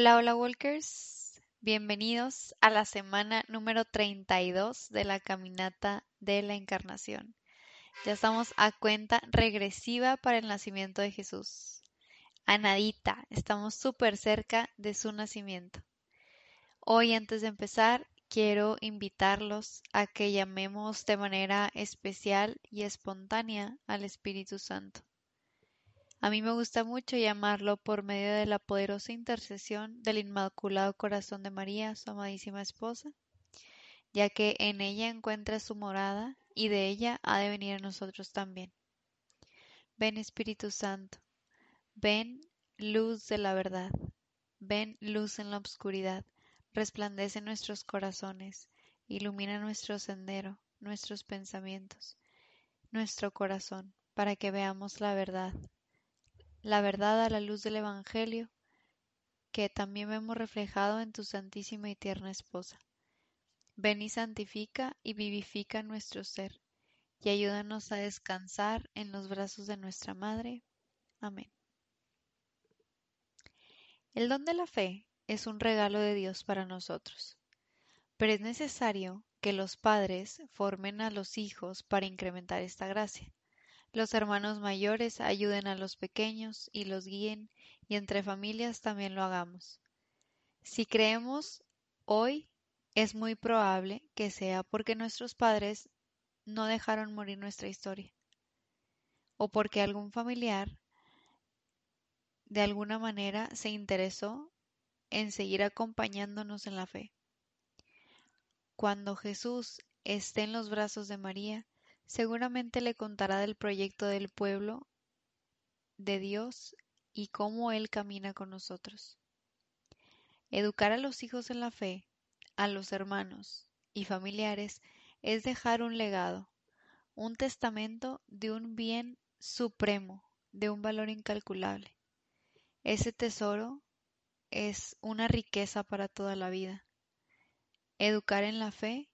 Hola, hola Walkers. Bienvenidos a la semana número 32 de la caminata de la encarnación. Ya estamos a cuenta regresiva para el nacimiento de Jesús. A nadita, estamos súper cerca de su nacimiento. Hoy, antes de empezar, quiero invitarlos a que llamemos de manera especial y espontánea al Espíritu Santo. A mí me gusta mucho llamarlo por medio de la poderosa intercesión del Inmaculado Corazón de María, su amadísima esposa, ya que en ella encuentra su morada y de ella ha de venir a nosotros también. Ven Espíritu Santo, ven luz de la verdad, ven luz en la oscuridad, resplandece nuestros corazones, ilumina nuestro sendero, nuestros pensamientos, nuestro corazón, para que veamos la verdad, la verdad a la luz del Evangelio, que también vemos reflejado en tu santísima y tierna esposa. Ven y santifica y vivifica nuestro ser, y ayúdanos a descansar en los brazos de nuestra Madre. Amén. El don de la fe es un regalo de Dios para nosotros, pero es necesario que los padres formen a los hijos para incrementar esta gracia. Los hermanos mayores ayuden a los pequeños y los guíen, y entre familias también lo hagamos. Si creemos hoy, es muy probable que sea porque nuestros padres no dejaron morir nuestra historia, o porque algún familiar de alguna manera se interesó en seguir acompañándonos en la fe. Cuando Jesús esté en los brazos de María, Seguramente le contará del proyecto del pueblo de Dios y cómo Él camina con nosotros. Educar a los hijos en la fe, a los hermanos y familiares, es dejar un legado, un testamento de un bien supremo, de un valor incalculable. Ese tesoro es una riqueza para toda la vida. Educar en la fe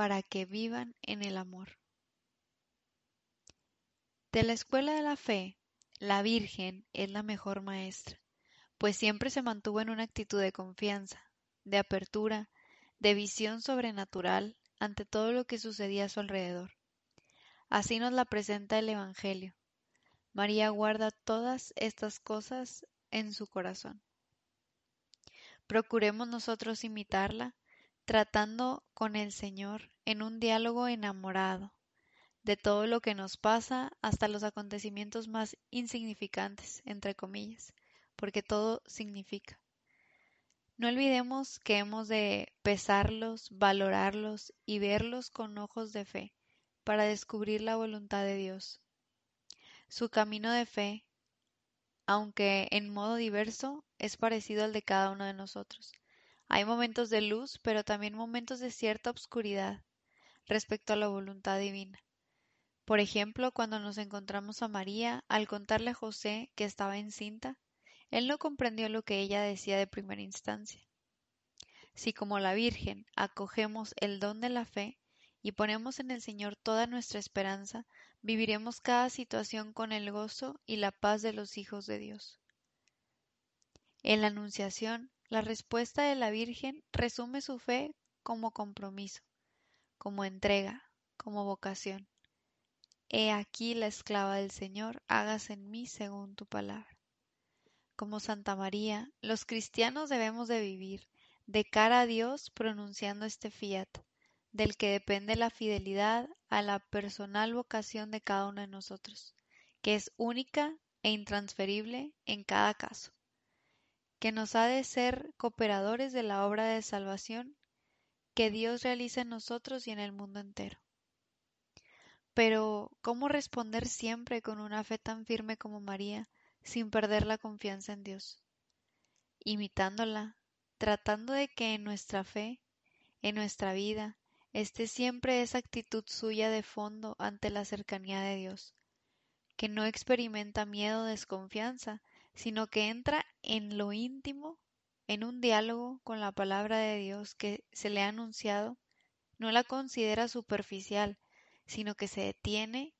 para que vivan en el amor. De la escuela de la fe, la Virgen es la mejor maestra, pues siempre se mantuvo en una actitud de confianza, de apertura, de visión sobrenatural ante todo lo que sucedía a su alrededor. Así nos la presenta el Evangelio. María guarda todas estas cosas en su corazón. Procuremos nosotros imitarla tratando con el Señor en un diálogo enamorado de todo lo que nos pasa hasta los acontecimientos más insignificantes, entre comillas, porque todo significa. No olvidemos que hemos de pesarlos, valorarlos y verlos con ojos de fe para descubrir la voluntad de Dios. Su camino de fe, aunque en modo diverso, es parecido al de cada uno de nosotros. Hay momentos de luz, pero también momentos de cierta obscuridad respecto a la voluntad divina. Por ejemplo, cuando nos encontramos a María, al contarle a José que estaba encinta, él no comprendió lo que ella decía de primera instancia. Si como la Virgen acogemos el don de la fe y ponemos en el Señor toda nuestra esperanza, viviremos cada situación con el gozo y la paz de los hijos de Dios. En la Anunciación, la respuesta de la Virgen resume su fe como compromiso, como entrega, como vocación. He aquí la esclava del Señor, hágase en mí según tu palabra. Como Santa María, los cristianos debemos de vivir de cara a Dios pronunciando este fiat, del que depende la fidelidad a la personal vocación de cada uno de nosotros, que es única e intransferible en cada caso que nos ha de ser cooperadores de la obra de salvación que Dios realiza en nosotros y en el mundo entero. Pero, ¿cómo responder siempre con una fe tan firme como María, sin perder la confianza en Dios, imitándola, tratando de que en nuestra fe, en nuestra vida, esté siempre esa actitud suya de fondo ante la cercanía de Dios, que no experimenta miedo o desconfianza, sino que entra en lo íntimo, en un diálogo con la palabra de Dios que se le ha anunciado, no la considera superficial, sino que se detiene,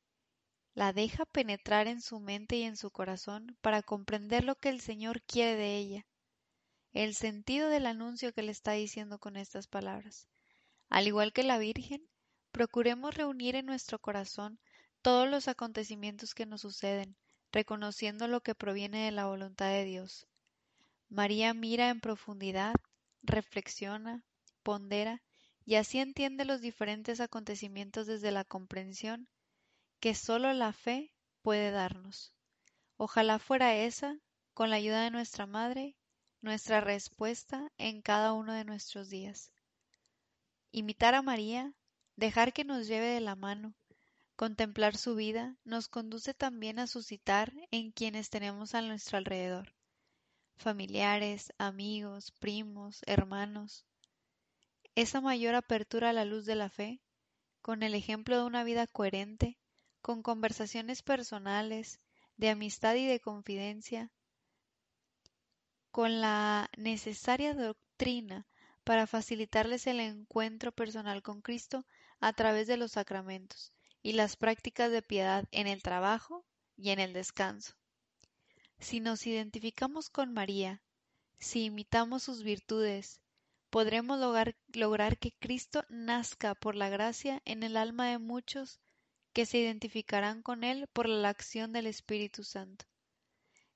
la deja penetrar en su mente y en su corazón para comprender lo que el Señor quiere de ella, el sentido del anuncio que le está diciendo con estas palabras. Al igual que la Virgen, procuremos reunir en nuestro corazón todos los acontecimientos que nos suceden, reconociendo lo que proviene de la voluntad de Dios. María mira en profundidad, reflexiona, pondera y así entiende los diferentes acontecimientos desde la comprensión que sólo la fe puede darnos. Ojalá fuera esa, con la ayuda de nuestra Madre, nuestra respuesta en cada uno de nuestros días. Imitar a María, dejar que nos lleve de la mano, contemplar su vida, nos conduce también a suscitar en quienes tenemos a nuestro alrededor, familiares, amigos, primos, hermanos, esa mayor apertura a la luz de la fe, con el ejemplo de una vida coherente, con conversaciones personales, de amistad y de confidencia, con la necesaria doctrina para facilitarles el encuentro personal con Cristo a través de los sacramentos y las prácticas de piedad en el trabajo y en el descanso. Si nos identificamos con María, si imitamos sus virtudes, podremos lograr, lograr, que Cristo nazca por la gracia en el alma de muchos que se identificarán con Él por la acción del Espíritu Santo.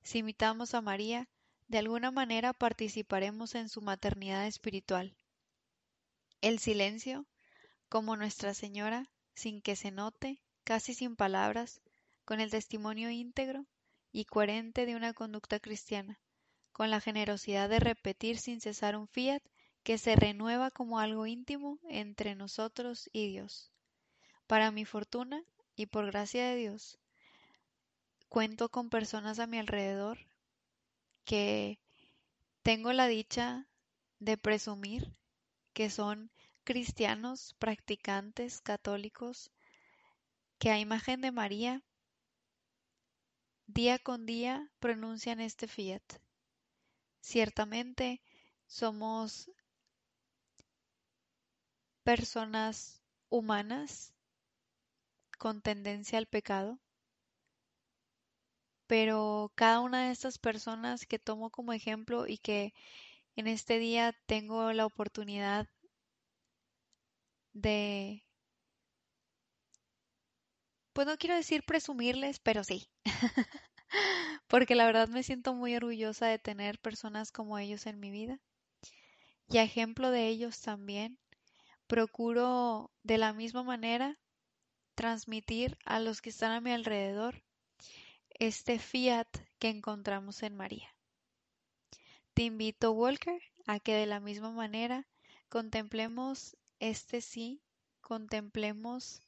Si imitamos a María, de alguna manera participaremos en su maternidad espiritual. El silencio, como Nuestra Señora, sin que se note, casi sin palabras, con el testimonio íntegro y coherente de una conducta cristiana, con la generosidad de repetir sin cesar un fiat que se renueva como algo íntimo entre nosotros y Dios. Para mi fortuna y por gracia de Dios, cuento con personas a mi alrededor que tengo la dicha de presumir que son cristianos, practicantes, católicos, que a imagen de María, día con día pronuncian este fiat. Ciertamente somos personas humanas con tendencia al pecado, pero cada una de estas personas que tomo como ejemplo y que en este día tengo la oportunidad de, pues no quiero decir presumirles, pero sí, porque la verdad me siento muy orgullosa de tener personas como ellos en mi vida. Y a ejemplo de ellos también, procuro de la misma manera transmitir a los que están a mi alrededor este fiat que encontramos en María. Te invito, Walker, a que de la misma manera contemplemos este sí, contemplemos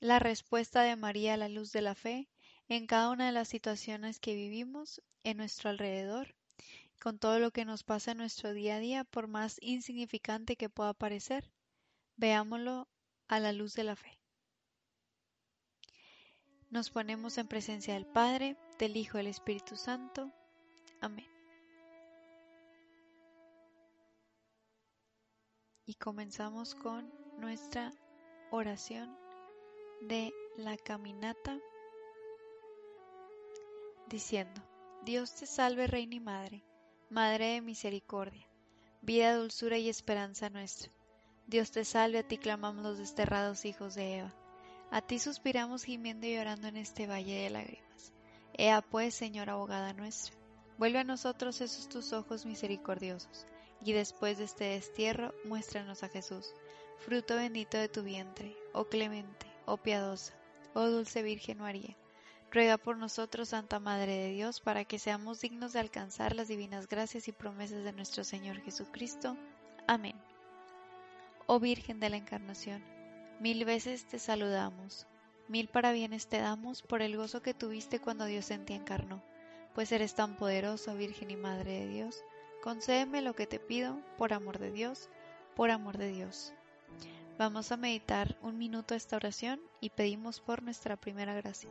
la respuesta de María a la luz de la fe en cada una de las situaciones que vivimos en nuestro alrededor, con todo lo que nos pasa en nuestro día a día, por más insignificante que pueda parecer, veámoslo a la luz de la fe. Nos ponemos en presencia del Padre, del Hijo y del Espíritu Santo. Amén. Y comenzamos con nuestra oración de la caminata diciendo, Dios te salve Reina y Madre, Madre de misericordia, vida, dulzura y esperanza nuestra. Dios te salve, a ti clamamos los desterrados hijos de Eva. A ti suspiramos gimiendo y llorando en este valle de lágrimas. Ea pues, Señora abogada nuestra, vuelve a nosotros esos tus ojos misericordiosos, y después de este destierro, muéstranos a Jesús, fruto bendito de tu vientre, oh clemente, oh piadosa, oh dulce Virgen María. Ruega por nosotros, Santa Madre de Dios, para que seamos dignos de alcanzar las divinas gracias y promesas de nuestro Señor Jesucristo. Amén. Oh Virgen de la Encarnación, Mil veces te saludamos, mil parabienes te damos por el gozo que tuviste cuando Dios en ti encarnó, pues eres tan poderoso, Virgen y Madre de Dios. Concédeme lo que te pido, por amor de Dios, por amor de Dios. Vamos a meditar un minuto esta oración y pedimos por nuestra primera gracia.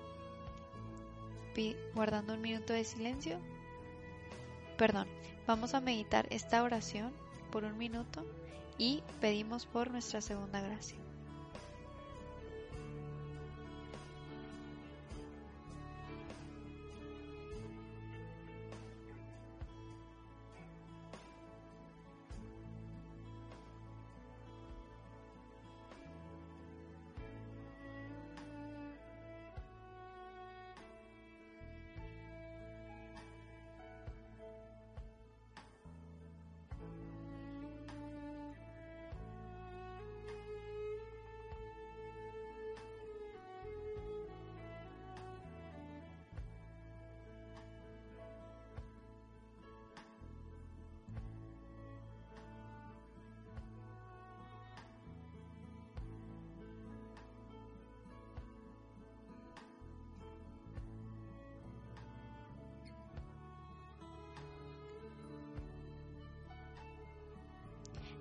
guardando un minuto de silencio. Perdón, vamos a meditar esta oración por un minuto y pedimos por nuestra segunda gracia.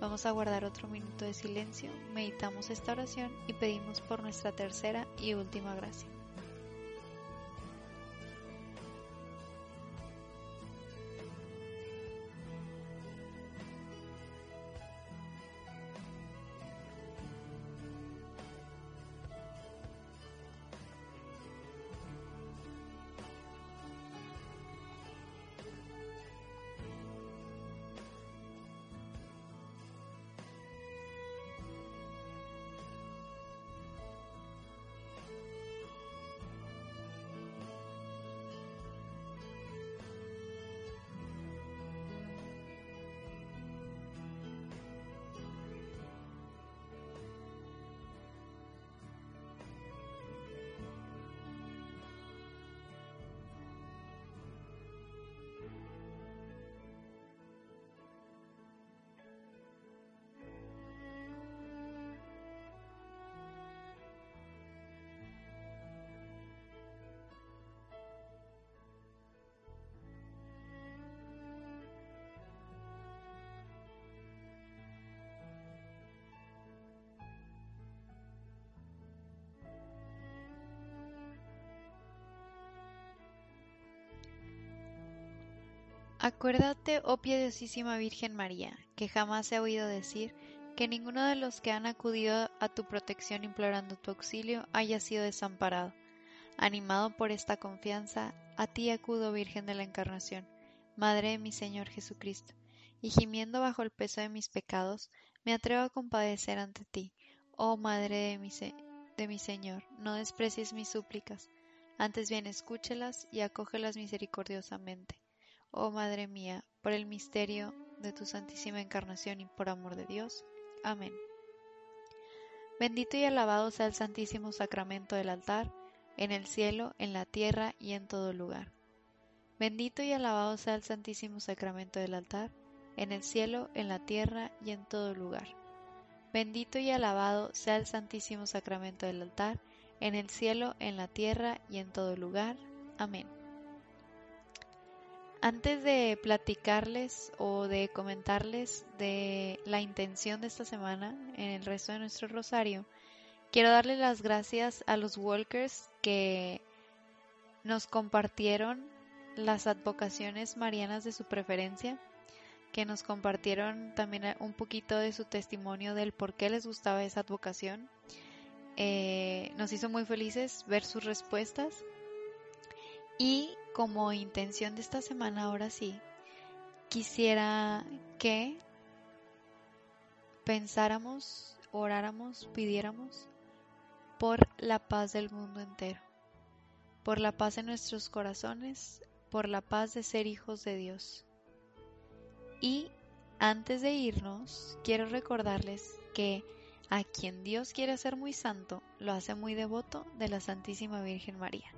Vamos a guardar otro minuto de silencio, meditamos esta oración y pedimos por nuestra tercera y última gracia. Acuérdate, oh piedosísima Virgen María, que jamás se ha oído decir que ninguno de los que han acudido a tu protección implorando tu auxilio haya sido desamparado. Animado por esta confianza, a ti acudo, Virgen de la Encarnación, Madre de mi Señor Jesucristo, y gimiendo bajo el peso de mis pecados, me atrevo a compadecer ante ti, oh Madre de mi, de mi Señor, no desprecies mis súplicas, antes bien escúchelas y acógelas misericordiosamente Oh Madre mía, por el misterio de tu Santísima Encarnación y por amor de Dios. Amén. Bendito y alabado sea el Santísimo Sacramento del altar, en el cielo, en la tierra y en todo lugar. Bendito y alabado sea el Santísimo Sacramento del altar, en el cielo, en la tierra y en todo lugar. Bendito y alabado sea el Santísimo Sacramento del altar, en el cielo, en la tierra y en todo lugar. Amén. Antes de platicarles o de comentarles de la intención de esta semana en el resto de nuestro rosario, quiero darle las gracias a los walkers que nos compartieron las advocaciones marianas de su preferencia, que nos compartieron también un poquito de su testimonio del por qué les gustaba esa advocación. Eh, nos hizo muy felices ver sus respuestas y como intención de esta semana, ahora sí, quisiera que pensáramos, oráramos, pidiéramos por la paz del mundo entero, por la paz en nuestros corazones, por la paz de ser hijos de Dios. Y antes de irnos, quiero recordarles que a quien Dios quiere hacer muy santo, lo hace muy devoto de la Santísima Virgen María.